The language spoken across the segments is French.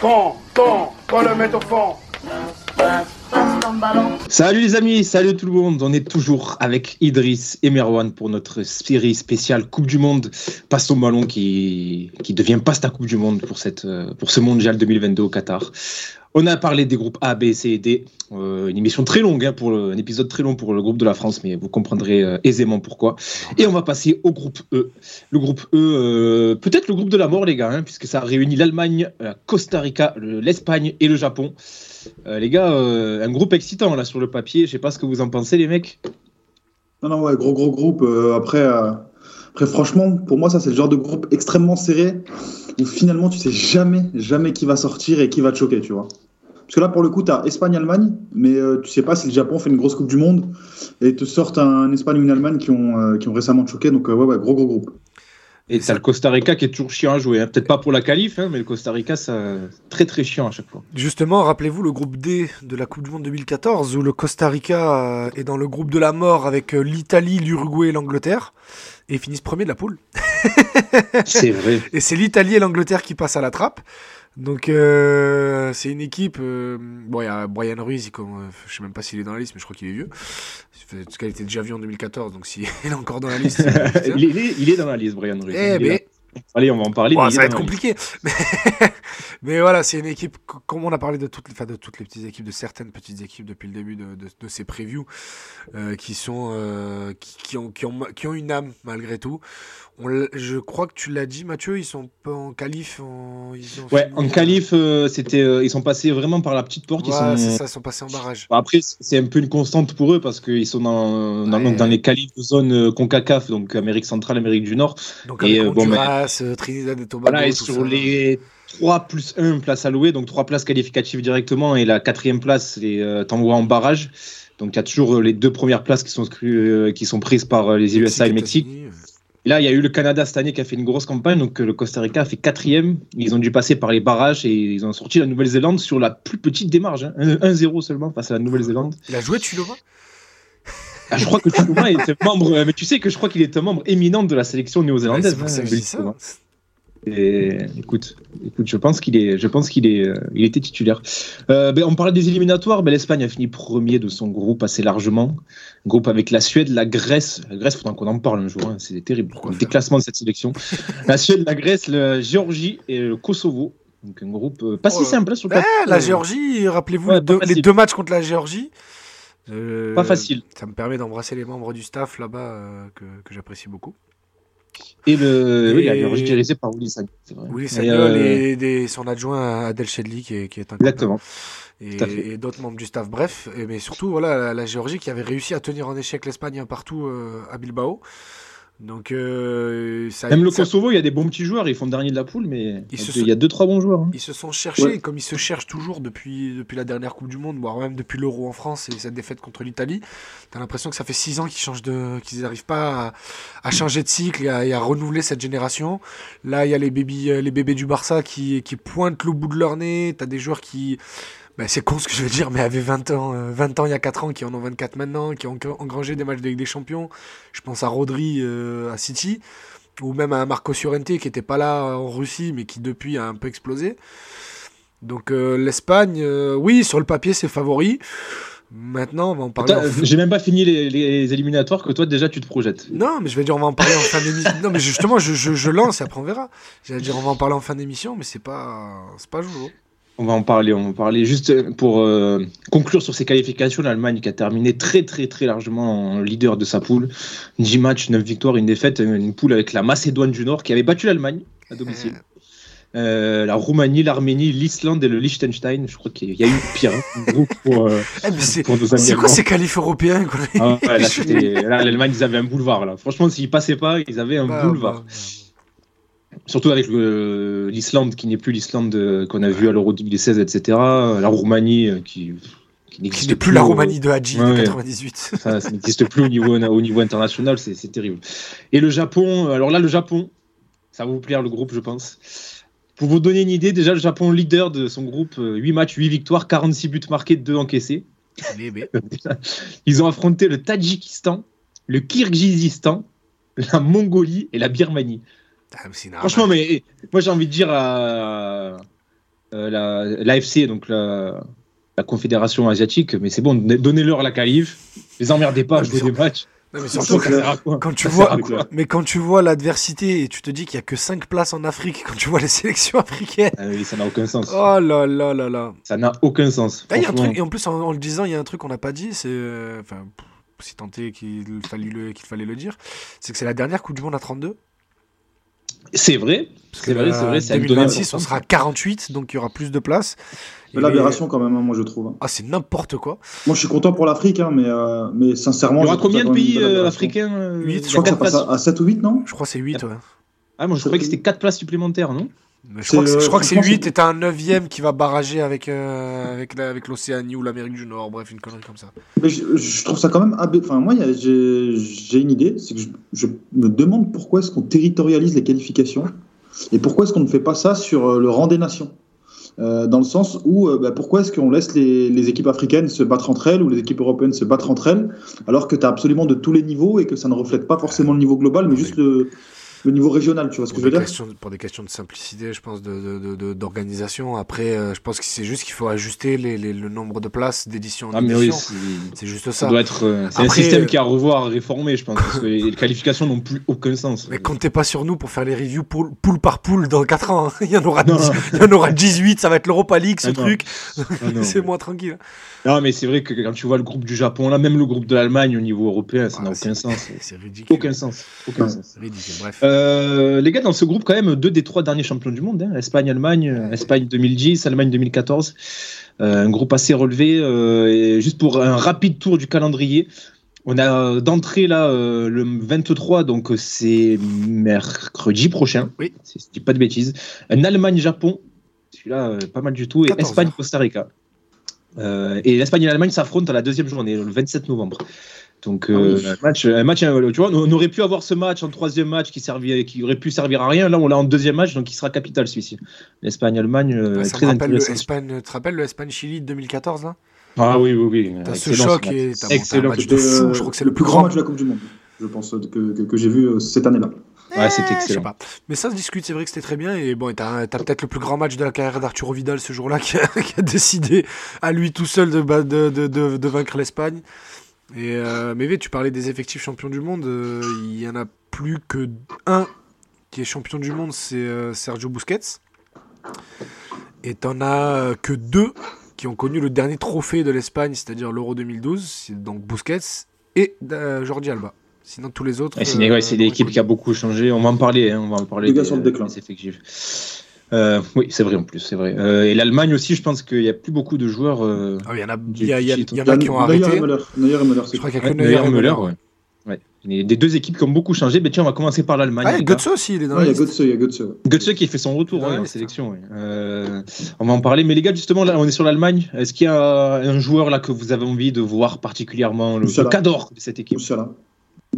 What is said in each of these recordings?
Quand, quand, quand le met au fond. Salut les amis, salut tout le monde. On est toujours avec Idriss et Merwan pour notre série spéciale Coupe du Monde. Passe au ballon qui, devient Pasta Coupe du Monde pour, euh, pour ce mondial 2022 au Qatar. On a parlé des groupes A, B, C et D. Euh, une émission très longue, hein, un épisode très long pour le groupe de la France, mais vous comprendrez euh, aisément pourquoi. Et on va passer au groupe E. Le groupe E, euh, peut-être le groupe de la mort, les gars, hein, puisque ça réunit l'Allemagne, la Costa Rica, le- l'Espagne et le Japon. Les gars, un groupe excitant là sur le papier. Je sais pas ce que vous en pensez, les mecs. Non, non, ouais, gros, gros groupe. Après, après, franchement, pour moi, ça, c'est le genre de groupe extrêmement serré où finalement, tu sais jamais, jamais qui va sortir et qui va te choquer, tu vois. Parce que là, pour le coup, tu as Espagne-Allemagne, mais euh, tu sais pas si le Japon fait une grosse Coupe du Monde et te sortent un Espagne ou une Allemagne qui ont, euh, qui ont récemment choqué. Donc, euh, ouais, ouais, gros, gros groupe. Et t'as le Costa Rica qui est toujours chiant à jouer. hein. Peut-être pas pour la qualif, hein, mais le Costa Rica, ça très très chiant à chaque fois. Justement, rappelez-vous le groupe D de la Coupe du Monde 2014 où le Costa Rica euh, est dans le groupe de la mort avec l'Italie, l'Uruguay et l'Angleterre et ils finissent premier de la poule. C'est vrai. Et c'est l'Italie et l'Angleterre qui passent à la trappe. Donc euh, c'est une équipe. euh, bon, il y a Brian Ruiz, il, comme, euh, je sais même pas s'il est dans la liste, mais je crois qu'il est vieux. Parce qu'il était déjà vu en 2014, donc s'il est encore dans la liste. il, est, il est- il est dans la liste, Brian Ruiz. Eh Il ben. Allez, on va en parler. Bon, il ça va être compliqué. Mais, mais voilà, c'est une équipe, co- comme on a parlé de toutes, les- enfin, de toutes les petites équipes, de certaines petites équipes depuis le début de, de- de ces previews, euh, qui, sont, euh, qui, qui ont, qui, ont, qui ont une âme malgré tout. On je crois que tu l'as dit, Mathieu, ils sont pas en qualif. En, ils ont Ouais, en qualif, euh, c'était, euh, ils sont passés vraiment par la petite porte. Ouais, ils sont... ça, ils sont passés en barrage. Bon, Après, c'est un peu une constante pour eux parce qu'ils sont dans, dans, Ouais. dans les qualifs de zone euh, CONCACAF, donc Amérique centrale, Amérique du Nord. Donc, Et, euh, bon, Honduras, euh, Trinidad et Tobago. Voilà, et tout sur ça. les 3 plus 1 places allouées, donc 3 places qualificatives directement, et la quatrième place, les euh, t'envoies en barrage. Donc il y a toujours euh, les deux premières places qui sont, euh, qui sont prises par euh, les USA et le Mexique. Et là, il y a eu le Canada cette année qui a fait une grosse campagne, donc le Costa Rica a fait quatrième. Ils ont dû passer par les barrages et ils ont sorti la Nouvelle-Zélande sur la plus petite des marges, hein, 1-0 seulement face à la Nouvelle-Zélande. Il a joué Tulova Ah, je crois que Tuluma était membre, euh, mais tu sais que je crois qu'il était un membre éminent de la sélection néo-zélandaise. Hein, Et, écoute, écoute, je pense qu'il est, je pense qu'il est, euh, il était titulaire. Euh, ben, on parlait des éliminatoires. Ben, L'Espagne a fini premier de son groupe assez largement. Groupe avec la Suède, la Grèce. La Grèce, faudra qu'on en parle un jour. hein, C'est terrible. Pourquoi le déclassement de cette sélection. la Suède, la Grèce, la Géorgie et le Kosovo. Donc un groupe euh, pas Oh, si simple hein, sur le papier. la Géorgie, rappelez-vous Ouais, les, deux, facile. les deux matchs contre la Géorgie. Euh, Pas facile. Ça me permet d'embrasser les membres du staff là-bas euh, que, que j'apprécie beaucoup. Et le, oui, la Et- Géorgie dirigée par Willy Sagnol, c'est vrai. Oui, Et, Sagnol euh, et, son adjoint Adel Chedli qui est, qui est un Exactement. et, d'autres membres du staff. Bref, mais surtout voilà la, la Géorgie qui avait réussi à tenir en échec l'Espagne partout euh, à Bilbao. Donc euh, ça, Même le ça- Kosovo, il y a des bons petits joueurs. Ils font dernier de la poule, mais il y a deux trois bons joueurs. hein. Ils se sont cherchés, Ouais. comme ils se cherchent toujours depuis, depuis la dernière Coupe du Monde, voire même depuis l'Euro en France et cette défaite contre l'Italie. T'as l'impression que ça fait six ans qu'ils changent de, qu'ils n'arrivent pas à, à changer de cycle et à, et à renouveler cette génération. Là, il y a les bébés, euh, les bébés du Barça qui, qui pointent le bout de leur nez. T'as des joueurs qui, ben, c'est con ce que je veux dire, mais avaient 20 ans, euh, 20 ans il y a 4 ans, qui en ont 24 maintenant, qui ont engrangé des matchs de Ligue des Champions. Je pense à Rodri euh, à City, ou même à Marco Llorente qui n'était pas là en Russie, mais qui depuis a un peu explosé. Donc euh, l'Espagne, euh, oui, sur le papier c'est favori. Maintenant, on va en parler. En J'ai même pas fini les, les éliminatoires que toi déjà tu te projettes. Non, mais je vais dire, on va en parler en fin d'émission. Non, mais justement, je, je, je lance et après on verra. J'allais dire, on va en parler en fin d'émission, mais c'est pas, c'est pas jour. On va en parler, on va en parler. Juste pour euh, conclure sur ces qualifications, l'Allemagne qui a terminé très très très largement en leader de sa poule. 10 matchs, 9 victoires, une défaite, une poule avec la Macédoine du Nord qui avait battu l'Allemagne à domicile. Euh, la Roumanie, l'Arménie, l'Islande et le Liechtenstein. Je crois qu'il y a eu pire hein, un groupe pour, euh, Eh, c'est, pour nos amis c'est quoi ces qualifs européens quoi? Ah ouais, l'Allemagne, ils avaient un boulevard. Là. Franchement, s'ils passaient pas, ils avaient un Bah, boulevard. bah, Surtout avec l'Islande qui n'est plus l'Islande euh, qu'on a vu à l'Euro 2016, etc. La Roumanie euh, qui, qui n'existe plus plus la Roumanie de Hadji Ouais, de ouais. 98. Ça, ça n'existe plus au niveau, au niveau international, c'est terrible. Et le Japon, alors là, le Japon, ça va vous plaire le groupe, je pense. Pour vous donner une idée, déjà, le Japon, leader de son groupe, euh, 8 matchs, 8 victoires, 46 buts marqués, 2 encaissés. Ils ont affronté le Tadjikistan, le Kirghizistan, la Mongolie et la Birmanie. Ah, mais c'est une Franchement, mais moi j'ai envie de dire à, euh, la l'AFC, donc la, la confédération asiatique, mais c'est bon, donnez-leur la qualif, les emmerdez pas, jouez des matchs. Non, mais surtout que- quand tu vois, sert à quoi mais quand tu vois l'adversité et tu te dis qu'il y a que 5 places en Afrique, quand tu vois les sélections africaines, Ah oui, ça n'a aucun sens. oh là là là là. Ça n'a aucun sens. Ah, il y a un Franchement. truc, et en plus, en, en le disant, il y a un truc qu'on n'a pas dit, c'est. euh, Enfin, si tant est qu'il fallait, le, qu'il fallait le dire, c'est que c'est la dernière Coupe du Monde à 32. C'est vrai. C'est vrai, c'est vrai, c'est à lui donner 2026, on sera 48, donc il y aura plus de places. Mais Et l'aberration quand même, hein, moi je trouve. Ah, c'est n'importe quoi. Moi je suis content pour l'Afrique, hein, mais, euh, mais sincèrement. Il y aura combien de pays euh, africains euh, Huit, il y a Je crois que ça quatre passe à, à 7 ou 8, non? Je crois que c'est 8, ouais. Ah, moi je croyais que c'était 4 places supplémentaires, non? Mais je crois que c'est- euh, je crois que c'est franchement, 8 et t'as un 9ème qui va barrager avec, euh, avec, la- avec l'Océanie ou l'Amérique du Nord, bref, une connerie comme ça. Mais je, je trouve ça quand même. Enfin, moi, a- j'ai j'ai une idée, c'est que je, je me demande pourquoi est-ce qu'on territorialise les qualifications et pourquoi est-ce qu'on ne fait pas ça sur euh, le rang des nations? Euh, dans le sens où, euh, bah, pourquoi est-ce qu'on laisse les, les équipes africaines se battre entre elles ou les équipes européennes se battre entre elles, alors que tu as absolument de tous les niveaux et que ça ne reflète pas forcément le niveau global, mais juste le, le niveau régional, tu vois ce que Pour je veux dire questions, pour des questions de simplicité, je pense, d'organisation. De, de, d'organisation. Après, euh, je pense que c'est juste qu'il faut ajuster les, les- le nombre de places d'édition en Ah, mais oui, c'est- juste ça ça. doit être. euh, c'est un système euh, qui est à revoir, à réformer, je pense, parce que les, les qualifications n'ont plus aucun sens. Mais comptez pas sur nous pour faire les reviews poule, poule par poule dans 4 ans. hein. Il, y en aura Non. 10 il y en aura 18, ça va être l'Europa League, ce Ah truc. Ah, c'est moins tranquille. Non, mais c'est vrai que quand tu vois le groupe du Japon, là, même le groupe de l'Allemagne au niveau européen, ça Ah, n'a aucun sens. C'est ridicule. Aucun sens. Aucun Ouais. sens. C'est ridicule, bref. Euh, les gars, dans ce groupe, quand même, deux des trois derniers champions du monde, hein, Espagne, Allemagne, euh, Espagne 2010, Allemagne 2014. Euh, un groupe assez relevé. euh, et juste pour un rapide tour du calendrier, on a d'entrée là le 23, donc c'est mercredi prochain. Oui. Si je dis pas de bêtises. Un Allemagne-Japon, celui-là, pas mal du tout. Et 14 heures. Espagne-Costa Rica. Et l'Espagne et l'Allemagne s'affrontent à la deuxième journée, le 27 novembre. Donc, euh, Ah oui. un match, un match, euh, tu vois, on aurait pu avoir ce match en troisième match qui, servit, qui aurait pu servir à rien. Là, on l'a en deuxième match, donc il sera capital celui-ci. L'Espagne-Allemagne, euh, ça très me rappelle le intéressant. Tu te rappelles le Espagne-Chili de 2014 là? Ah oui, oui, oui. T'as ce choc match. et t'as bon, un match de fou, euh, je crois que c'est le le plus grand match de la Coupe du Monde, je pense, que, que, que j'ai vu euh, cette année-là. Ouais, c'était je sais excellent. pas. Mais ça se discute, c'est vrai que c'était très bien. Et bon, et t'as t'as peut-être le plus grand match de la carrière d'Arturo Vidal ce jour-là qui, a- qui a décidé à lui tout seul de, ba- de, de, de, de vaincre l'Espagne. Et euh, mais oui, tu parlais des effectifs champions du monde. euh, Il y en a plus que un qui est champion du monde, c'est euh, Sergio Busquets. Et t'en as que deux qui ont connu le dernier trophée de l'Espagne, c'est-à-dire l'Euro 2012. C'est donc Busquets et euh, Jordi Alba. Sinon, tous les autres. Ouais, c'est euh, ouais, l'équipe qui a beaucoup changé. On va en parler. hein, on va en parler. Les gars des- sur le déclin. des effectifs. Euh, oui, c'est vrai en plus, c'est vrai. Euh, et l'Allemagne aussi, je pense qu'il n'y a plus beaucoup de joueurs. euh, Ah, Il y en a, Du il y a- il y a- il y en a qui ont Neuer arrêté. et Müller. Neuer et Müller, Je c'est crois qu'il y a ouais, que Neuer et Müller. ouais. Ouais. Des deux équipes qui ont beaucoup changé. Mais tiens, on va commencer par l'Allemagne. Ah, les et gars. Götze aussi, il est dans Ouais, la il y a liste. Götze, il y a Götze. ouais. Götze qui fait son retour hein, la en sélection. ouais. Euh, on va en parler. Mais les gars, justement, là, on est sur l'Allemagne. Est-ce qu'il y a un joueur là que vous avez envie de voir particulièrement le, le cadre de cette équipe? Moussiala.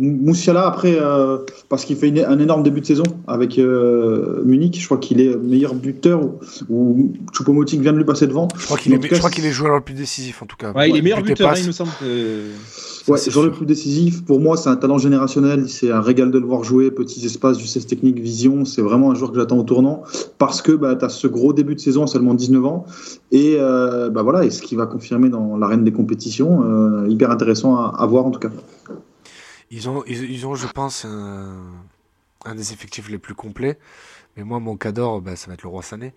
Mou- Moussiala, après, euh, parce qu'il fait une- un énorme début de saison avec euh, Munich, je crois qu'il est meilleur buteur ou, ou Choupo-Moting vient de lui passer devant. Je crois qu'il est, tout je cas, crois qu'il est joueur le plus décisif en tout cas. Ouais, il est meilleur buteur, hein, il me semble. que- Ouais, c'est joueur le plus décisif. Pour moi, c'est un talent générationnel. C'est un régal de le voir jouer. Petits espaces, justesse technique, vision. C'est vraiment un joueur que j'attends au tournant parce que bah, tu as ce gros début de saison à seulement 19 ans. Et euh, bah, voilà, et ce qui va confirmer dans l'arène des compétitions. euh, hyper intéressant à, à voir en tout cas. Ils ont, ils, ils ont, je pense, un, un des effectifs les plus complets. Mais moi, mon cador, bah, ça va être le Roi Sané.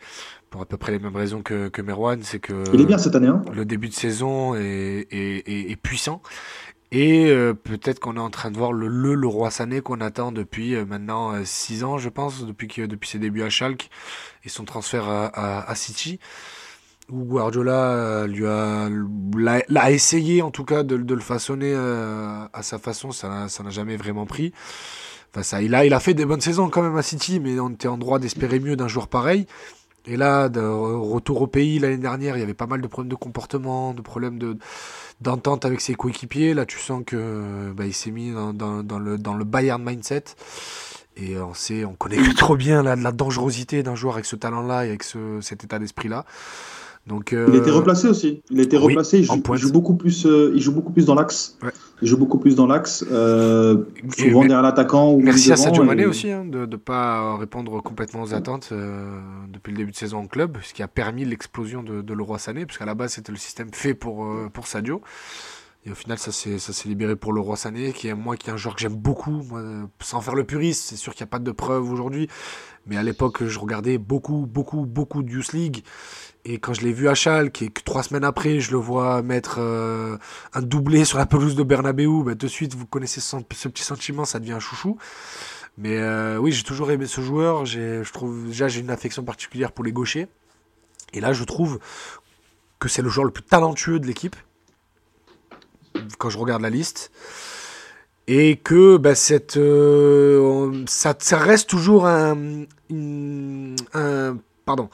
Pour à peu près les mêmes raisons que, que Merwan. C'est que Il est bien cette année. Hein le début de saison est, est, est- est puissant. Et euh, peut-être qu'on est en train de voir le, le, le Roi Sané qu'on attend depuis euh, maintenant 6 ans, je pense, depuis, depuis ses débuts à Schalke et son transfert à, à, à City. Où Guardiola euh, lui a, l'a, essayé en tout cas de, de le façonner euh, à sa façon, ça n'a, ça n'a jamais vraiment pris. Enfin, ça, il, a, il a fait des bonnes saisons quand même à City, mais on était en droit d'espérer mieux d'un joueur pareil. Et là, de retour au pays l'année dernière, il y avait pas mal de problèmes de comportement, de problèmes de, d'entente avec ses coéquipiers. Là, tu sens que bah, il s'est mis dans, dans, dans le, dans le Bayern mindset. Et on sait, on connaît trop bien la, la dangerosité d'un joueur avec ce talent-là et avec ce, cet état d'esprit-là. Donc, euh, Il été replacé aussi. Il oui, replacé. Il joue, pointe. il joue beaucoup plus. euh, il joue beaucoup plus dans l'axe. Ouais. Il joue beaucoup plus dans l'axe. euh, souvent mais- derrière l'attaquant Merci à Sadio et- Mané aussi hein, de ne pas répondre complètement aux attentes euh, depuis le début de saison en club, ce qui a permis l'explosion de, de Leroy Sané, puisqu'à la base c'était le système fait pour, pour Sadio. Et au final, ça s'est ça s'est libéré pour Leroy Sané, qui est moi qui est un joueur que j'aime beaucoup, moi, sans faire le puriste. C'est sûr qu'il n'y a pas de preuves aujourd'hui, mais à l'époque, je regardais beaucoup, beaucoup, beaucoup de Youth League. Et quand je l'ai vu à Schalke, et que trois semaines après, je le vois mettre euh, un doublé sur la pelouse de Bernabeu, bah, de suite, vous connaissez ce, petit sentiment, ça devient un chouchou. Mais euh, oui, j'ai toujours aimé ce joueur. Je trouve déjà j'ai une affection particulière pour les gauchers. Et là, je trouve que c'est le joueur le plus talentueux de l'équipe quand je regarde la liste. Et que bah, cette, euh, ça, reste toujours un, un, pardon,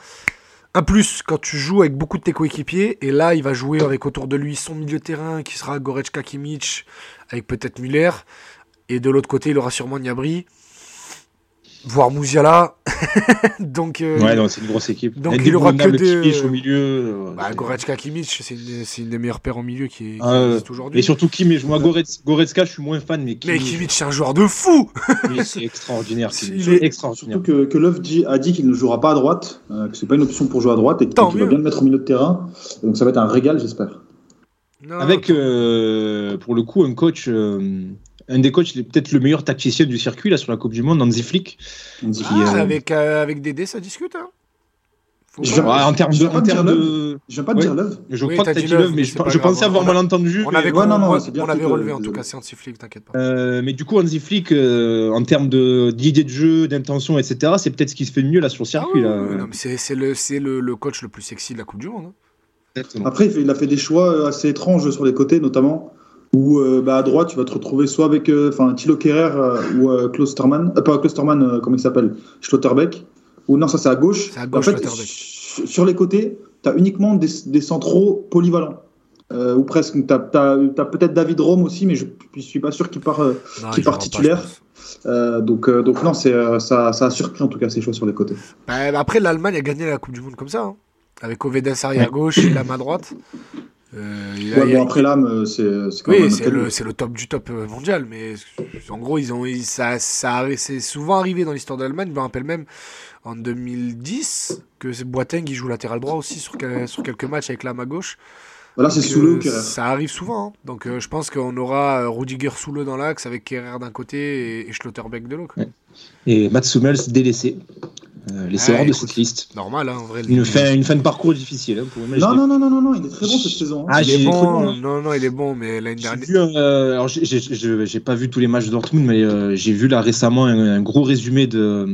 un plus quand tu joues avec beaucoup de tes coéquipiers. Et là, il va jouer avec autour de lui son milieu terrain qui sera Goretzka Kimmich avec peut-être Muller. Et de l'autre côté, il aura sûrement Niabri, voire Mouziala. Donc, euh, Ouais, non, c'est une grosse équipe. Donc, il aura que des- Kimmich au milieu. euh, bah, c'est- Goretzka Kimmich, c'est une, une des meilleures paires en milieu qui, Ah, existe aujourd'hui. Et surtout Kimmich, moi Goretz- Goretzka, je suis moins fan, mais Mais Kimmich, Kimmich, c'est un joueur de fou c'est extraordinaire. Il Kimmich. est- extraordinaire. Surtout que, que Love dit- a dit qu'il ne jouera pas à droite, euh, que c'est pas une option pour jouer à droite et qu'il va bien le mettre au milieu de terrain. Donc ça va être un régal, j'espère. Avec, euh, pour le coup, un coach, euh, un des coachs, il est peut-être le meilleur tacticien du circuit là sur la Coupe du Monde, Hansi Flick. Ah, euh, avec, euh, avec Dédé, ça discute. Hein. Je pas- en termes de, en Love. de, Je viens pas Ouais. dire Love. je crois que t'as dit dit Love, mais je, pensais avoir mal entendu. On avait, relevé en tout cas, c'est Anti-Flick, t'inquiète pas. Euh, mais du coup, Hansi Flick, euh, en termes de- d'idées de jeu, d'intention, etc., c'est peut-être ce qui se fait de mieux là sur le Ah circuit. c'est c'est le, c'est le, le coach le plus sexy de la Coupe du Monde. hein. Exactement. Après, il, a fait des choix assez étranges sur les côtés, notamment où euh, bah, à droite, tu vas te retrouver soit avec euh, enfin Thilo Kerrer euh, ou Klosterman, pas Klosterman, comment il s'appelle? Schlotterbeck. Ou non, ça c'est à gauche. C'est à gauche, en fait, sur les côtés, tu as uniquement des, des centraux polyvalents. Euh, ou presque. Tu as, peut-être David Rome aussi, mais je ne suis pas sûr qu'il part. euh, part titulaire. euh, donc, donc non, ça, ça a surpris en tout cas ces choix sur les côtés. Bah, après, l'Allemagne a gagné la Coupe du Monde comme ça. hein. Avec Ovedes arrière gauche et Lam à droite. Euh, il Ouais, il a- après l'âme, c'est, Oui, le, top du top euh, mondial, mais en gros, ils ont, ils- ça, ça, c'est souvent arrivé dans l'histoire de l'Allemagne. Je me rappelle même en 2010 que c'est Boateng qui joue latéral droit aussi sur, quel- sur quelques matchs avec l'âme à gauche. Voilà, c'est le euh. Ça arrive souvent. hein. Donc euh, je pense qu'on aura Rudiger sous le dans l'axe avec Kerrer d'un côté et, et Schlotterbeck de l'autre. Ouais. Et Mats Hummels délaissé. Euh, laissé Ouais, hors de cette liste. Normal, hein, en vrai. Une fin, une fin de parcours difficile hein. Non, non, non, non, non, non, il est très bon cette saison. hein. Ah, il est j'ai- bon. hein. non, non, il est bon, mais l'année J'ai dernière. vu, euh, alors j'ai- pas vu tous les matchs de Dortmund, mais euh, j'ai vu là récemment un, un gros résumé de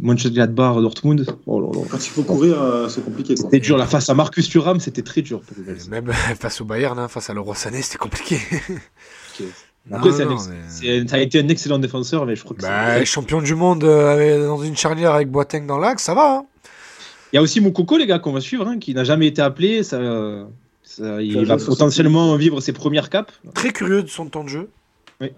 Mönchengladbach Dortmund. Oh là là. Quand il faut courir, euh, c'est compliqué. C'était dur, la face à Marcus Thuram, c'était très dur. Même face au Bayern, hein, face à l'Euro Sané, c'était compliqué. Non, Après, non, mais- ça a été un excellent défenseur, mais je crois que Bah, c'est- champion du monde euh, dans une charnière avec Boateng dans l'axe, ça va. hein. Il y a aussi Moukoko, les gars, qu'on va suivre, hein, qui n'a jamais été appelé. Ça, ça- il va 60. potentiellement vivre ses premières capes. Très curieux de son temps de jeu. Oui.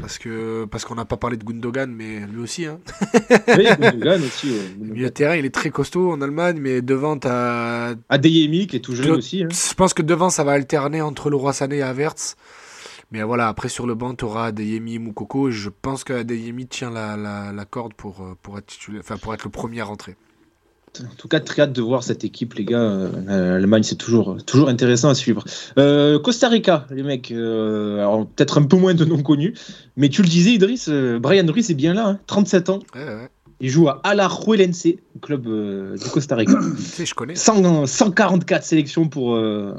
Parce que parce qu'on n'a pas parlé de Gundogan, mais lui aussi. Hein. Oui, Gundogan aussi. ouais. Le milieu de terrain, il est très costaud en Allemagne, mais devant, t'as. Adeyemi, qui est tout jeune Je- aussi. hein. Je pense que devant, ça va alterner entre Leroy Sané et Havertz. Mais voilà, après sur le banc, tu auras Adeyemi et Moukoko. Je pense qu'Adeyemi tient la, la, la corde pour, euh, pour, être titulaire- enfin, pour être le premier à rentrer. En tout cas, très hâte de voir cette équipe, les gars. Euh, L'Allemagne, c'est toujours, toujours intéressant à suivre. Euh, Costa Rica, les mecs. euh, alors, peut-être un peu moins de noms connus. Mais tu le disais, Idriss, euh, Brian Ruiz est bien là, hein, 37 ans. Ouais, ouais. Il joue à Alajuelense, club euh, du Costa Rica. Tu sais, je connais. 100 144 sélections pour, euh,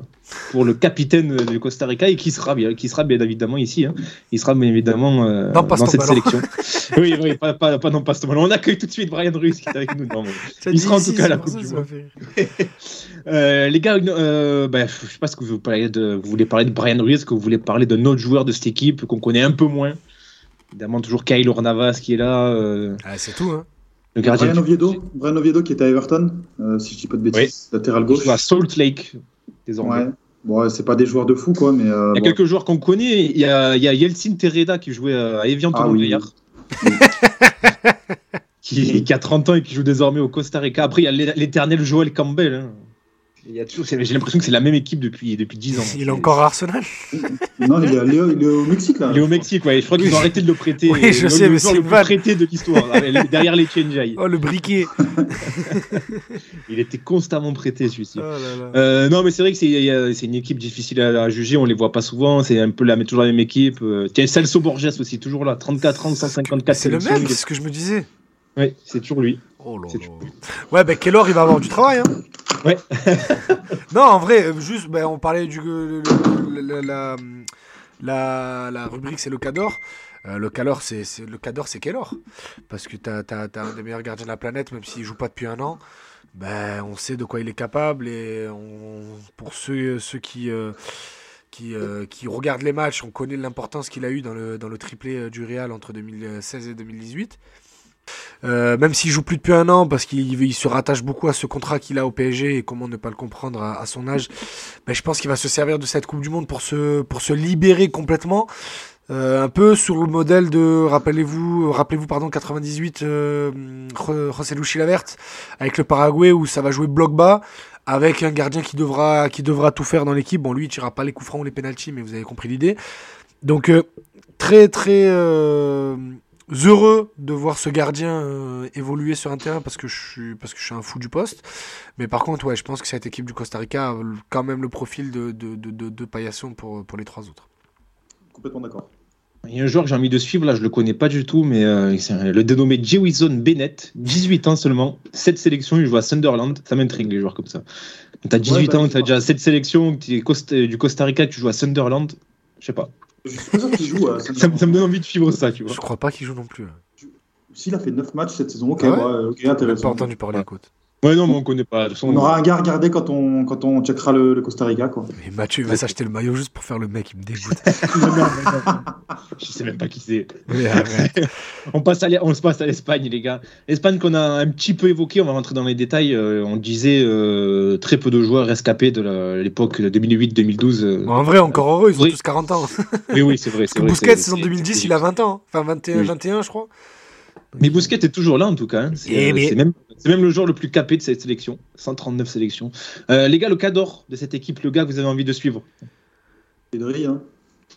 pour le capitaine du Costa Rica et qui sera bien, qui sera bien évidemment ici. hein. Il sera bien évidemment euh, Dans cette ballon. sélection. oui, oui, pas, pas, pas Passe ton ballon. On accueille tout de suite Brian Ruiz qui est avec nous. Non, Il sera en tout cas à la Coupe du Monde. Euh, les gars, bah, je sais pas ce que vous, parlez de, vous voulez parler de Brian Ruiz, que vous voulez parler d'un autre joueur de cette équipe qu'on connaît un peu moins? Évidemment, toujours Kyle Navas qui est là, euh, Ah, c'est tout. Hein. le gardien. Brian Oviedo, Brian Oviedo qui était à Everton, euh, si je dis pas de bêtises, latéral Il gauche. joue à Salt Lake, désormais. Ouais. Bon, c'est pas des joueurs de fou, quoi, mais. euh, Il y a bon. quelques joueurs qu'on connaît. Il y a, il y a Yeltsin Tereda qui jouait à Evian Ah oui. Gaillard. qui, qui a 30 ans et qui joue désormais au Costa Rica. Après, il y a l'é- l'éternel Joel Campbell. hein. Il y a toujours, j'ai l'impression que c'est la même équipe depuis, depuis 10 ans. Il est encore à Arsenal Non, il est, il au Mexique là. Il est au Mexique, ouais. Je crois qu'ils ont arrêté de le prêter. Oui, je Le- sais, le mais c'est le plus prêté de l'histoire, derrière les Chenjai. Oh, le briquet Il était constamment prêté, celui-ci. Oh. Euh, non, mais c'est vrai que c'est une équipe difficile à, à juger. On les voit pas souvent. C'est un peu la, mais toujours la même équipe. Euh, tiens, Celso Borges aussi, toujours là. 34 ans, 154 C'est le même, c'est ce que je me disais. Oui, c'est toujours lui. Oh là C'est là. Ouais, ben Kellor, il va avoir du travail. Hein. Ouais. non, en vrai, euh, juste, ben, on parlait du. la, la, rubrique, c'est le Cador. Euh, le Cador, c'est le Cador, c'est Kellor. Parce que t'as as, un des meilleurs gardiens de la planète, même s'il joue pas depuis un an. Ben, on sait de quoi il est capable. Et pour ceux, ceux qui. euh, qui, qui regardent les matchs, on connaît l'importance qu'il a eu dans le, dans le triplé du Real entre 2016 et 2018. Euh, même s'il joue plus depuis un an, parce qu'il il se rattache beaucoup à ce contrat qu'il a au PSG et comment ne pas le comprendre à, son âge, ben, je pense qu'il va se servir de cette Coupe du Monde pour se, libérer complètement. Euh, un peu sur le modèle de, rappelez-vous, rappelez-vous pardon, 98, euh, Jo- José Luis Chilavert avec le Paraguay où ça va jouer bloc bas avec un gardien qui devra, tout faire dans l'équipe. Bon, lui, il tirera pas les coups francs ou les pénalties, mais vous avez compris l'idée. Donc, euh, très, très heureux de voir ce gardien euh, évoluer sur un terrain parce que, je suis, parce que je suis un fou du poste. Mais par contre, ouais, je pense que cette équipe du Costa Rica a quand même le profil de, de, de, de, de paillasson pour, pour les trois autres. Complètement d'accord. Il y a un joueur que j'ai envie de suivre, là, je le connais pas du tout, mais euh, le dénommé Jewison Bennett, 18 ans seulement, 7 sélections, il joue à Sunderland. Ça m'intrigue, les joueurs comme ça. Tu as 18 Ouais, bah, ans, je tu as sais déjà 7 sélections, tu es du Costa Rica, tu joues à Sunderland. Je sais pas. Je suis pas sûr qu'il joue. euh, Ça, me- ça me donne envie de suivre ça, tu vois. Je crois pas qu'il joue non plus. hein. S'il a fait 9 matchs cette saison, ok, Ah ouais ouais, ok, J'ai pas intéressant. entendu parler, Ouais. écoute. Ouais, non, mais on connaît pas. De façon, On aura un gars à regarder quand on, quand on checkera le, le Costa Rica. Quoi. Et Mathieu il va s'acheter le maillot juste pour faire le mec, il me dégoûte. je sais même pas qui c'est. Mais. On, passe à on se passe à l'Espagne, les gars. L'Espagne qu'on a un petit peu évoqué, on va rentrer dans les détails. euh, on disait euh, très peu de joueurs rescapés de l'époque 2008-2012. euh. En vrai, encore heureux, ils ont Oui. tous 40 ans. Oui, oui, c'est vrai. Parce c'est que vrai, Bousquet, c'est- c'est en c'est- 2010, c'est- il a 20 ans. Enfin, 21, Oui. 21, je crois. Mais Bousquet est toujours là, en tout cas. hein. C'est Eh euh, c'est même, le joueur le plus capé de cette sélection. 139 sélections. Euh, les gars, le cador de cette équipe, le gars que vous avez envie de suivre? Pedri, hein.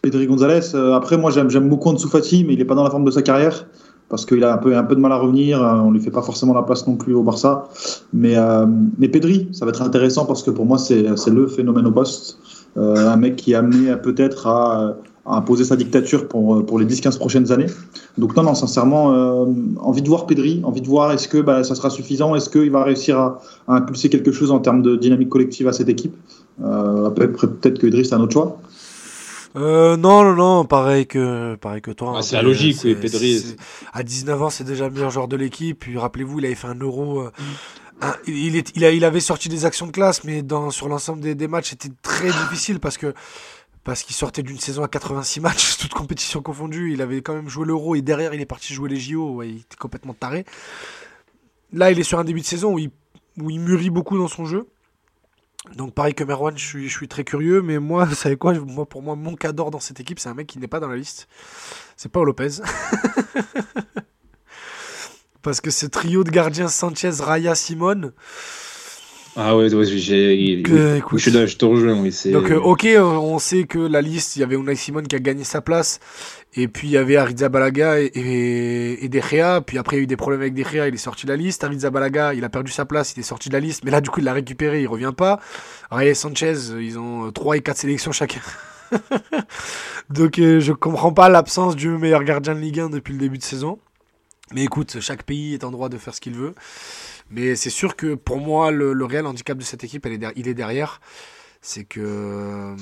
Pedri Gonzalez. euh, après, moi, j'aime beaucoup Ansu Fati, mais il n'est pas dans la forme de sa carrière. Parce qu'il a un peu, un peu de mal à revenir. On ne lui fait pas forcément la place non plus au Barça. Mais, euh, mais Pedri, ça va être intéressant parce que pour moi, c'est c'est le phénomène au poste. Euh, un mec qui est amené peut-être à, à imposer sa dictature pour, pour les 10-15 prochaines années. Donc, non, non, sincèrement, euh, envie de voir Pedri, envie de voir est-ce que bah, ça sera suffisant, est-ce qu'il va réussir à, à impulser quelque chose en termes de dynamique collective à cette équipe. Euh, après, Peut-être que Idriss a un autre choix. Euh, non, non, non, pareil que, pareil que toi. Ah, hein. c'est la logique, C'est- oui, Pedri, c'est- À 19 ans, c'est déjà le meilleur joueur de l'équipe. Puis rappelez-vous, il avait fait un euro. euh, un- il, est- il, a- il avait sorti des actions de classe, mais dans, sur l'ensemble des, des matchs, c'était très difficile parce que parce qu'il sortait d'une saison à 86 matchs, toutes compétitions confondues. Il avait quand même joué l'euro et derrière, il est parti jouer les JO. Il était complètement taré. Là, il est sur un début de saison où il, mûrit beaucoup dans son jeu. Donc pareil que Merwan, je suis, je suis très curieux, mais moi, vous savez quoi moi, Pour moi, mon cador dans cette équipe, c'est un mec qui n'est pas dans la liste. C'est Paul Lopez. Parce que ce trio de gardiens Sanchez, Raya, Simone, Ah ouais, ouais, j'ai. que, oui, je, je te rejoins, oui. c'est- donc euh, ok, euh, on sait que la liste, il y avait Unai Simone qui a gagné sa place, et puis il y avait Arrizabalaga et, et, et De Gea, puis après il y a eu des problèmes avec De Gea, il est sorti de la liste, Arrizabalaga, il a perdu sa place, il est sorti de la liste, mais là du coup il l'a récupéré, il revient pas. Raya et Sanchez, ils ont 3 et 4 sélections chacun. Donc euh, je comprends pas l'absence du meilleur gardien de Ligue 1 depuis le début de saison. Mais écoute, chaque pays est en droit de faire ce qu'il veut. Mais c'est sûr que pour moi, le, le réel handicap de cette équipe, elle est der- il est derrière. C'est que euh,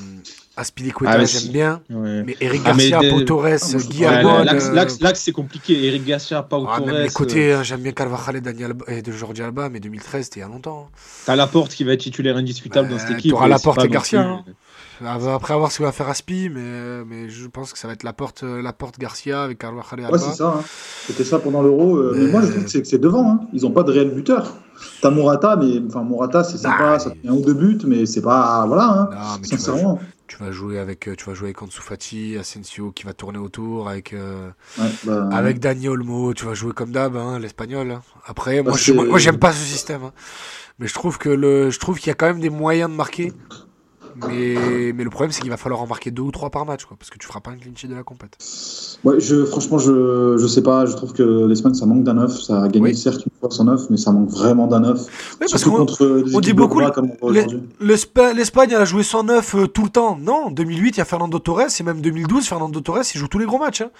Aspilicueta, Ah, mais j'aime bien. Ouais. Mais Eric Ah, mais Garcia, de- Pau Torres, trouve- Guy Ouais, l'axe- euh, c'est compliqué. Eric Garcia, Pau ah, Torres. même les euh, côtés, hein, j'aime bien Carvajal et, Daniel Alba- et de Jordi Alba, mais 2013, c'était il y a longtemps. hein. T'as Laporte qui va être titulaire indiscutable Bah, dans cette équipe. t'auras Laporte et Garcia, plus- hein. Après avoir ce qu'il va faire Aspi, mais, mais je pense que ça va être la porte, la porte Garcia avec et Alba. Ouais, c'est ça. hein. C'était ça pendant l'Euro. euh, mais Mais- moi, je trouve que c'est- que c'est devant. hein. Ils n'ont pas de réel buteur. T'as Morata, mais enfin Morata, c'est sympa, Bah, ça fait un ou deux buts, mais c'est pas voilà. Hein. Non, mais tu vas, Sincèrement. Tu vas jouer avec, euh, tu vas jouer avec Ansu Fati, Asensio qui va tourner autour, avec, euh, Ouais, bah, avec Dani Olmo. Tu vas jouer comme d'hab, hein, l'espagnol. Après, moi, Bah, je- c'est- moi, moi, j'aime pas ce système. Mais je trouve que le, je trouve qu'il y a quand même des moyens de marquer. Mais, mais le problème, c'est qu'il va falloir en marquer deux ou trois par match, quoi, parce que tu feras pas un clean sheet de la compète. Ouais, je, franchement, je, je sais pas. Je trouve que l'Espagne, ça manque d'un neuf. Ça a gagné Oui. certes une fois sans neuf, mais ça manque vraiment d'un neuf. Oui, parce qu'on contre des on dit beaucoup l'Espagne, elle a joué 109 euh, tout le temps. Non, 2008, il y a Fernando Torres, et même 2012, Fernando Torres, il joue tous les gros matchs. hein.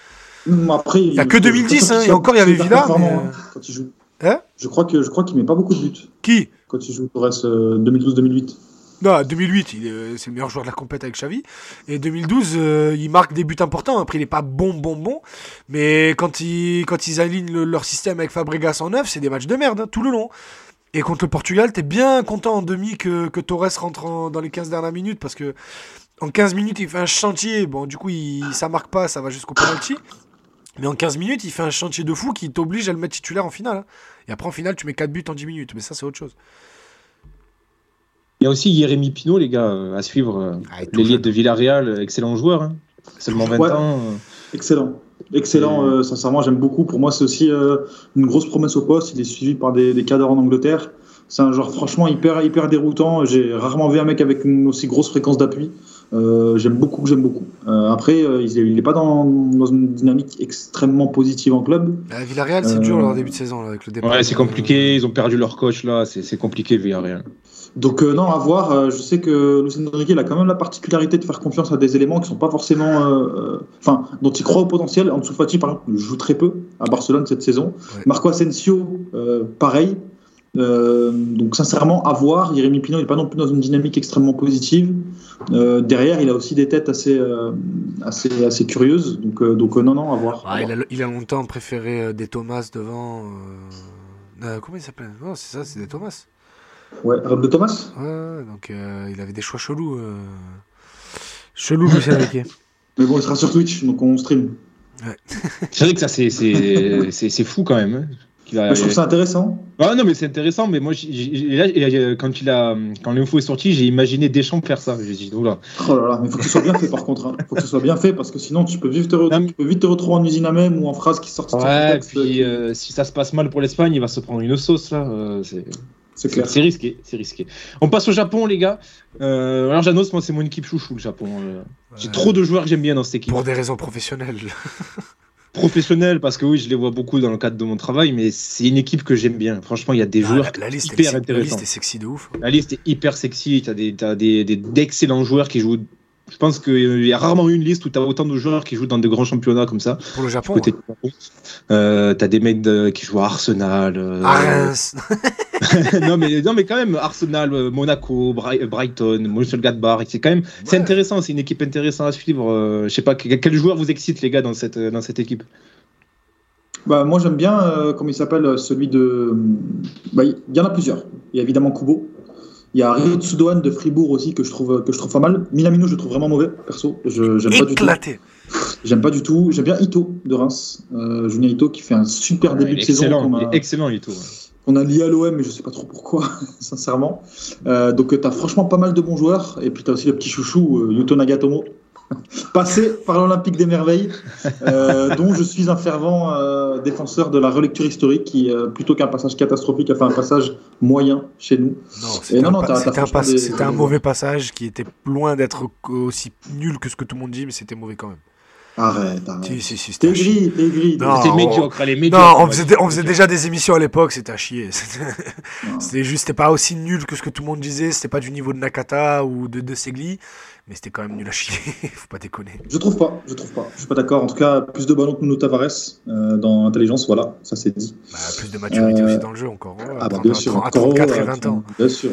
Hum, Après, il y a que 2010, hein, et encore, il y avait Villa, mais, euh, Quand il joue. Hein? Je crois qu'il met pas beaucoup de buts Qui? Quand il joue Torres euh, 2012-2008. Non, 2008, il est- c'est le meilleur joueur de la compète avec Xavi. Et 2012, euh, il marque des buts importants. Après, il est pas bon, bon, bon. Mais quand ils, quand ils alignent le- leur système avec Fabregas en neuf, c'est des matchs de merde, hein, tout le long. Et contre le Portugal, t'es bien content en demi que, que Torres rentre en- dans les 15 dernières minutes parce que en 15 minutes, il fait un chantier. Bon, du coup, il, ça marque pas, ça va jusqu'au penalty. Mais en 15 minutes, il fait un chantier de fou qui t'oblige à le mettre titulaire en finale. hein. Et après, en finale, tu mets 4 buts en 10 minutes. Mais ça, c'est autre chose. Il y a aussi Jérémy Pinault, les gars, euh, à suivre. euh, Ah, L'ailier de Villarreal, euh, excellent joueur. hein. Seulement 20 Ouais. ans. Excellent. Excellent, euh, sincèrement, j'aime beaucoup. Pour moi, c'est aussi euh, une grosse promesse au poste. Il est suivi par des, des cadres en Angleterre. C'est un genre franchement hyper, hyper déroutant. J'ai rarement vu un mec avec une aussi grosse fréquence d'appui. Euh, j'aime beaucoup, j'aime beaucoup. Euh, après, euh, il n'est pas dans, dans une dynamique extrêmement positive en club. À Villarreal, c'est Euh, dur leur début de saison là, avec le départ. Ouais, c'est compliqué. Ils ont perdu leur coach là. C'est compliqué Villarreal. Donc euh, non, à voir. Euh, je sais que Lucien Enrique il a quand même la particularité de faire confiance à des éléments qui sont pas forcément, euh, euh, enfin, dont il croit au potentiel. Ansu Fati, par exemple, joue très peu à Barcelone cette saison. Ouais. Marco Asensio, euh, pareil. Euh, donc sincèrement, à voir. Jérémy Pino n'est pas non plus dans une dynamique extrêmement positive. Euh, derrière, il a aussi des têtes assez, euh, assez, assez curieuses. Donc, euh, donc euh, non, non, à voir. Ah, À il, voir. a, il a longtemps préféré euh, des Thomas devant. euh, euh, comment il s'appelle? Non, c'est ça, c'est des Thomas. Ouais, Rob de Thomas. Ouais, donc euh, il avait des choix chelous. euh. Chelou, Lucien Riquet. Mais bon, il sera sur Twitch, donc on stream. C'est vrai que ça, c'est- c'est c'est- c'est fou quand même. hein, qu'il a- je trouve ça intéressant. Ah non, mais c'est intéressant. Mais moi, j'ai- j'ai- là, quand, il a, quand l'info est sortie, j'ai imaginé Deschamps faire ça. J'ai dit, oula. Oh là là, mais il faut que ce soit bien fait par contre. Il faut que ce soit bien fait parce que sinon tu peux vite te, re- Non, mais- tu peux vite te retrouver en usine à même ou en phrase qui sortent sans Ouais, contexte. puis euh, si ça se passe mal pour l'Espagne, il va se prendre une sauce là. euh, c'est C'est clair. c'est risqué, c'est risqué. On passe au Japon, les gars. Euh, alors j'annonce, moi, c'est mon équipe chouchou, le Japon. euh. J'ai Ouais. trop de joueurs que j'aime bien dans cette équipe. Pour des raisons professionnelles. Professionnels, parce que oui, je les vois beaucoup dans le cadre de mon travail, mais c'est une équipe que j'aime bien. Franchement, il y a des Ah, joueurs la, la liste, hyper est, la intéressants. liste est sexy de ouf. La liste est hyper sexy. As des, t'as des, des- d'excellents joueurs qui jouent. Je pense qu'il y a rarement eu une liste où tu as autant de joueurs qui jouent dans de grands championnats comme ça. Pour le Japon. Japon. Euh, t'as des mecs de- qui jouent à Arsenal. euh, À Reims. non, mais, non, mais quand même, Arsenal, euh, Monaco, Bri- Brighton, Mönchengladbach, c'est quand même c'est Ouais. intéressant, c'est une équipe intéressante à suivre. euh, je sais pas, quel, quel joueur vous excite, les gars, dans cette, dans cette équipe? Bah, moi j'aime bien, euh, comment il s'appelle, euh, celui de. Bah, il y en a plusieurs. Il y a évidemment Kubo. Il y a Rio Tsudoan de Fribourg aussi que je trouve, que je trouve pas mal. Minamino, je le trouve vraiment mauvais, perso. Je, j'aime pas du tout. Éclaté. J'aime pas du tout. J'aime bien Ito de Reims. Euh, Julien Ito qui fait un super début Il de saison. a- excellent, Ito. On a lié à l'OM, mais je sais pas trop pourquoi, sincèrement. Euh, donc, tu as franchement pas mal de bons joueurs. Et puis, tu as aussi le petit chouchou, euh, Yuto Nagatomo, passé par l'Olympique des Merveilles, euh, dont je suis un fervent euh, défenseur de la relecture historique, qui, euh, plutôt qu'un passage catastrophique, a fait un passage moyen chez nous. C'était un, non, t'as- t'as un, des- mauvais passage qui était loin d'être aussi nul que ce que tout le monde dit, mais c'était mauvais quand même. Arrête, arrête. Si, si, si, c'était gris, t'es gris. C'était on- médiocre, allez, Non, médiocre. on faisait, on faisait déjà des émissions à l'époque, c'était à chier. C'était juste, c'était pas aussi nul que ce que tout le monde disait, c'était pas du niveau de Nakata ou de, de Segli, mais c'était quand même nul à chier, faut pas déconner. Je trouve pas, je trouve pas. Je suis pas d'accord. En tout cas, plus de ballons que Nuno Tavares euh, dans l'intelligence, voilà, ça c'est dit. Bah, plus de maturité Euh, aussi dans le jeu encore. Ah bah bien 30 sûr, à encore 34 et heureux, 20 ans. Bien sûr,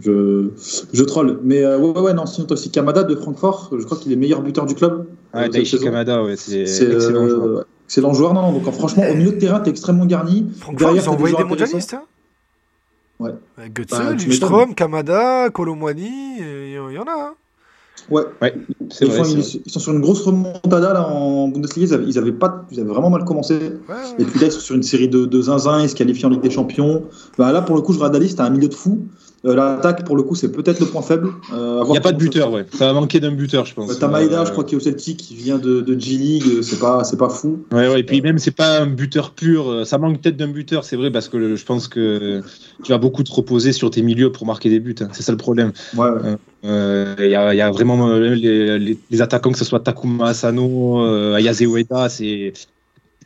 je, je troll. Mais euh, ouais, ouais, ouais, non, sinon t'as aussi Kamada de Francfort, je crois qu'il est meilleur buteur du club. Ouais, euh, cette Daichi. Kamada, ouais, c'est excellent. euh, joueur. excellent joueur, non, non, donc franchement, au milieu de terrain, t'es extrêmement garni. Francfort, Derrière, ils ont envoyé des mondialistes. Hein Ouais. Götze, Bah, Kamada, Colomwani, il y, en a. Hein. Ouais, C'est ils, vrai, ils- vrai. ils sont sur une grosse remontada là en Bundesliga, ils avaient, ils avaient pas, ils avaient vraiment mal commencé. Ouais, Et puis là, ils sont sur une série de, de zinzin, ils se qualifient en Ligue des Champions. Bah, là, pour le coup, je liste, t'as un milieu de fou. Euh, L'attaque, pour le coup, c'est peut-être le point faible. Euh, Il n'y a pas de ça buteur, ouais. Ça va manquer d'un buteur, je pense. Euh, Tamaïda, Euh, je crois qu'il est au Celtic, qui vient de, de G-League, c'est pas, pas fou. Ouais, ouais, et puis même, c'est pas un buteur pur. Ça manque peut-être d'un buteur, c'est vrai, parce que le- je pense que tu vas beaucoup te reposer sur tes milieux pour marquer des buts. hein. C'est ça le problème. Ouais, ouais. Euh, Il y, a, y a vraiment les, les- les attaquants, que ce soit Takuma Asano, euh, Ueda, c'est c'est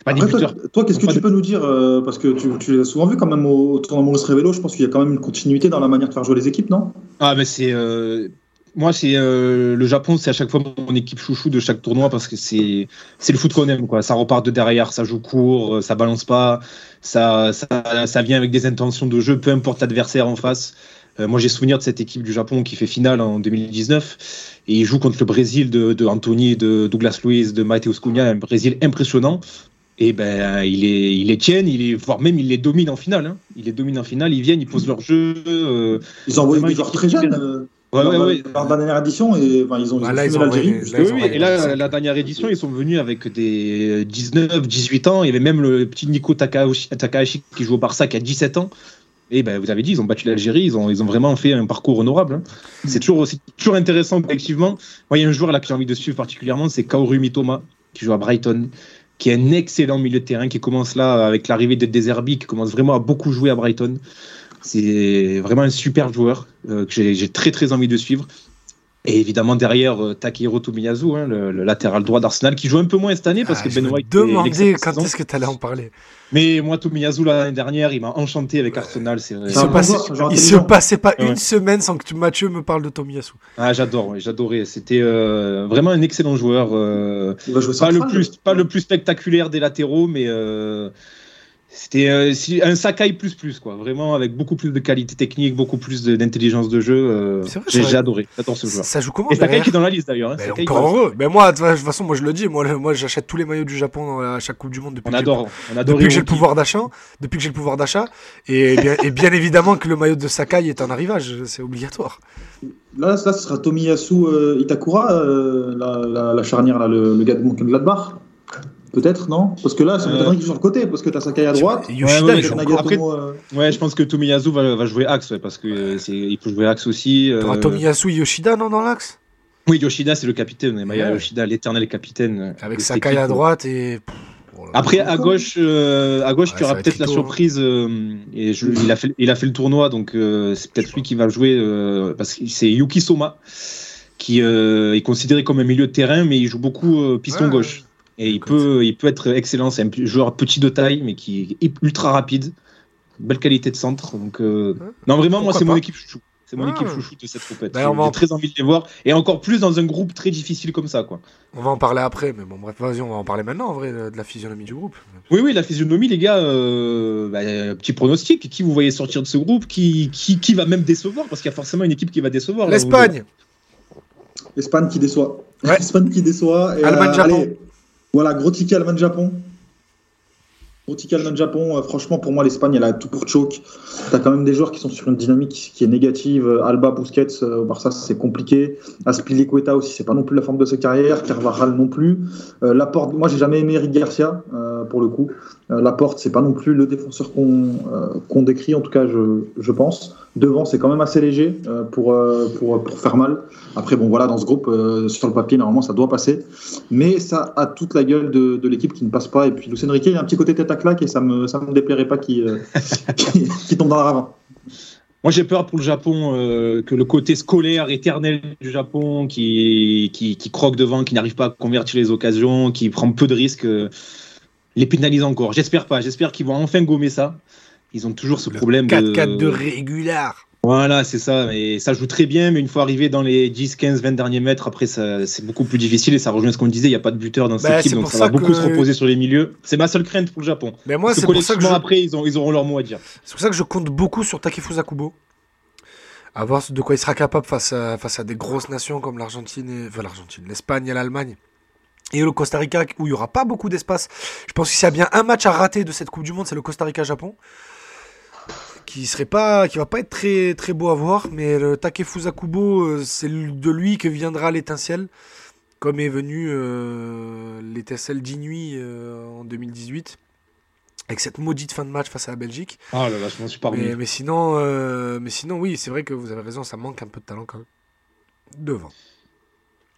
pas des Après, toi, qu'est-ce que tu peux nous dire euh, Parce que tu, tu l'as souvent vu quand même au, au tournoi Maurice Révélo, je pense qu'il y a quand même une continuité dans la manière de faire jouer les équipes, non? Ah, mais c'est. euh, Moi, c'est euh, le Japon, c'est à chaque fois mon équipe chouchou de chaque tournoi parce que c'est c'est le foot qu'on aime, quoi. Ça repart de derrière, ça joue court, ça balance pas, ça, ça, ça vient avec des intentions de jeu, peu importe l'adversaire en face. Moi, j'ai souvenir de cette équipe du Japon qui fait finale en 2019 et il joue contre le Brésil de, de Anthony, de Douglas Luiz, de Matheus Cunha, un Brésil impressionnant. Et ben, il est, il les tiennent, il est, voire même il les domine en finale. hein. Il les domine en finale, ils viennent, ils posent leur jeu. euh, Ils ont envoyé Vraiment, des ils- joueurs très jeunes. euh, ouais, ouais, ouais. De la dernière édition, et ils ont, ils Bah, là, ils ont l'Algérie. là, ils Oui, ont oui, envoyé et là, la dernière édition, ils sont venus avec des 19, 18 ans. Il y avait même le petit Nico Takahashi, Takahashi qui joue au Barça qui a 17 ans. Et ben, vous avez dit, ils ont battu l'Algérie, ils ont, ils ont vraiment fait un parcours honorable. hein. C'est toujours, c'est toujours intéressant collectivement. Moi, il y a un joueur là que j'ai envie de suivre particulièrement, c'est Kaoru Mitoma, qui joue à Brighton, qui est un excellent milieu de terrain, qui commence là avec l'arrivée de Deserbi, qui commence vraiment à beaucoup jouer à Brighton. C'est vraiment un super joueur euh, que j'ai j'ai très très envie de suivre. Et évidemment derrière euh, Takehiro Tomiyasu, hein, le, le latéral droit d'Arsenal, qui joue un peu moins cette année parce Ah, que je Ben me demandais quand saison. est-ce que tu allais en parler. Mais moi Tomiyasu l'année dernière, il m'a enchanté avec Arsenal. C'est. Il C'est se, passait, genre il se passait pas Ouais. une semaine sans que tu- Mathieu me parle de Tomiyasu. Ah, j'adore, ouais, j'adorais. C'était euh, vraiment un excellent joueur. euh, Il va jouer pas le plus, pas le plus spectaculaire des latéraux, mais euh, c'était euh, un Sakai plus plus quoi. Vraiment avec beaucoup plus de qualité technique, beaucoup plus d'intelligence de jeu. euh, C'est vrai, j'ai adoré. J'adore ce joueur. Ça joue comment Et Sakai qui est dans la liste d'ailleurs. hein, encore heureux. Mais moi, de toute façon, moi je le dis, moi, le- moi j'achète tous les maillots du Japon à chaque Coupe du Monde depuis On que j'ai le adore, on adore. depuis que j'ai le pouvoir d'achat, depuis que j'ai le pouvoir d'achat, et bien, et bien évidemment que le maillot de Sakai est un arrivage, c'est obligatoire. Là, là, ce sera Tomiyasu euh, Itakura, euh, la, la- la charnière, là, le, le gars de Mönchengladbach. Peut-être, non? Parce que là, ça Euh, qu'il joue sur le côté, parce que t'as Sakai à droite. Yoshida, ouais, ouais, euh, Ouais, je pense que Tomiyasu va, va jouer axe, ouais, parce que euh, c'est, il peut jouer axe aussi. euh, Tomiyasu et Yoshida, non, dans l'axe? Oui, Yoshida, c'est le capitaine. Maya. Yoshida, l'éternel capitaine. euh, Avec Sakai à droite et. Après, à gauche, euh, à gauche, Ouais, tu auras peut-être la hein. surprise. euh, et je- il, a fait, il a fait le tournoi, donc euh, c'est peut-être lui qui va jouer. euh, parce que c'est Yuki Soma, qui euh, est considéré comme un milieu de terrain, mais il joue beaucoup euh, piston Ouais. gauche. Et il peut, il peut être excellent. C'est un joueur petit de taille, mais qui est ultra rapide. Belle qualité de centre. Donc, euh, Ouais. non, vraiment, moi, c'est mon équipe chouchou. C'est mon Ouais. équipe chouchou de cette compète. D'ailleurs, J'ai en- très envie de les voir. Et encore plus dans un groupe très difficile comme ça, quoi. On va en parler après, mais bon, bref, vas-y, on va en parler maintenant en vrai de la physionomie du groupe. Oui, oui, la physionomie, les gars, euh, bah, euh, petit pronostic. Qui vous voyez sortir de ce groupe? Qui, qui, qui va même décevoir? Parce qu'il y a forcément une équipe qui va décevoir. L'Espagne Espagne qui déçoit. Ouais. Espagne qui déçoit. Et, Allemagne-Japon. allez, voilà, gros ticket Allemagne-Japon. Gros ticket Allemagne-Japon. Euh, franchement, pour moi, l'Espagne, elle a tout pour choke. T'as quand même des joueurs qui sont sur une dynamique qui, est négative. Euh, Alba, Busquets, euh, au Barça, c'est compliqué. Aspilicueta aussi, c'est pas non plus la forme de sa carrière. Carvajal non plus. Euh, Laporte, moi, j'ai jamais aimé Eric Garcia, pour le coup. Euh, Laporte, c'est pas non plus le défenseur qu'on euh, qu'on décrit, en tout cas, je, je pense. Devant, c'est quand même assez léger euh, pour, euh, pour, faire mal. Après, bon, voilà, dans ce groupe, euh, sur le papier, normalement, ça doit passer. Mais ça a toute la gueule de, l'équipe qui ne passe pas. Et puis, Lucien Riquet, il a un petit côté tête à claque et ça me, ça me déplairait pas qu'il euh, tombe dans la ravin. Moi, j'ai peur pour le Japon euh, que le côté scolaire éternel du Japon, qui, qui, croque devant, qui n'arrive pas à convertir les occasions, qui prend peu de risques, euh, les pénalise encore. J'espère pas. J'espère qu'ils vont enfin gommer ça. Ils ont toujours ce Le problème 4-4 de de. régular. Voilà, c'est ça. Et ça joue très bien, mais une fois arrivé dans les 10, 15, 20 derniers mètres, après, c'est beaucoup plus difficile. Et ça rejoint ce qu'on disait il n'y a pas de buteur dans cette Bah, équipe, donc ça, ça va beaucoup se reposer sur les milieux. C'est ma seule crainte pour le Japon. Mais moi, c'est pour ça que je... après, ils, ont, ils auront leur mot à dire. C'est pour ça que je compte beaucoup sur Takefusa Kubo. À voir de quoi il sera capable face à, face à des grosses nations comme l'Argentine, et... enfin l'Argentine, l'Espagne et l'Allemagne. Et le Costa Rica, où il n'y aura pas beaucoup d'espace. Je pense que s'il y a bien un match à rater de cette Coupe du Monde, c'est le Costa Rica-Japon. Qui serait pas, qui va pas être très, très beau à voir, mais le Takefusa Kubo, euh, c'est de lui que viendra l'étincelle, comme est venu euh, l'étincelle d'Inui euh, en 2018. avec cette maudite fin de match face à la Belgique. Ah là là, je m'en suis pas. Mais, mais sinon, euh, mais sinon, oui, c'est vrai que vous avez raison, ça manque un peu de talent quand même. Devant.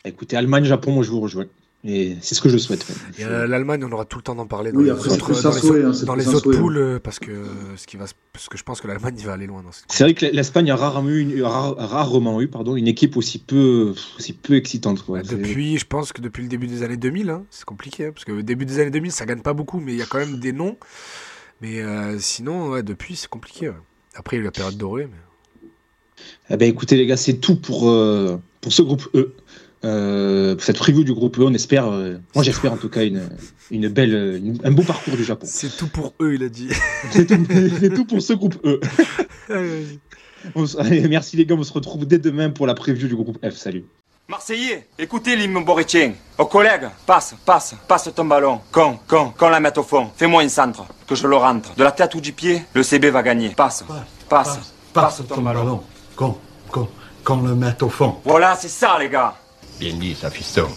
Écoutez, Allemagne, Japon, moi je vous rejoins. Et c'est ce que je souhaite. Euh, L'Allemagne, on aura tout le temps d'en parler dans Oui, les après, autres, plus dans un les souhait, autres- hein, c'est dans plus les un autres souhait, poules, euh, parce que, ce qui va, parce que je pense que l'Allemagne va aller loin. C'est vrai que l'Espagne a rarement eu, une- rare- rarement eu pardon, une équipe aussi peu, aussi peu excitante. quoi. Depuis, je pense que depuis le début des années 2000, hein, c'est compliqué, hein, parce que au début des années 2000, ça gagne pas beaucoup, mais il y a quand même des noms. Mais euh, sinon, ouais, depuis, c'est compliqué. ouais. Après, il y a eu la période dorée. Mais... Eh ben, écoutez les gars, c'est tout pour, euh, pour ce groupe E. Euh, pour cette preview du groupe E, on espère, euh, moi j'espère en tout cas une, une belle, une- un beau parcours du Japon. C'est tout pour eux, il a dit. C'est tout, tout pour ce groupe E. Allez, merci les gars, on se retrouve dès demain pour la preview du groupe F. Salut. Marseillais, écoutez l'hymne borétien. Aux collègues, passe, passe, passe ton ballon. Con, con, con la mette au fond. Fais-moi une centre, que je le rentre. De la tête ou du pied, le CB va gagner. Passe, passe, passe, ton, ballon. Qu'on, qu'on, qu'on le mette au fond. Voilà, c'est ça les gars. Bien dit, ça, fiston.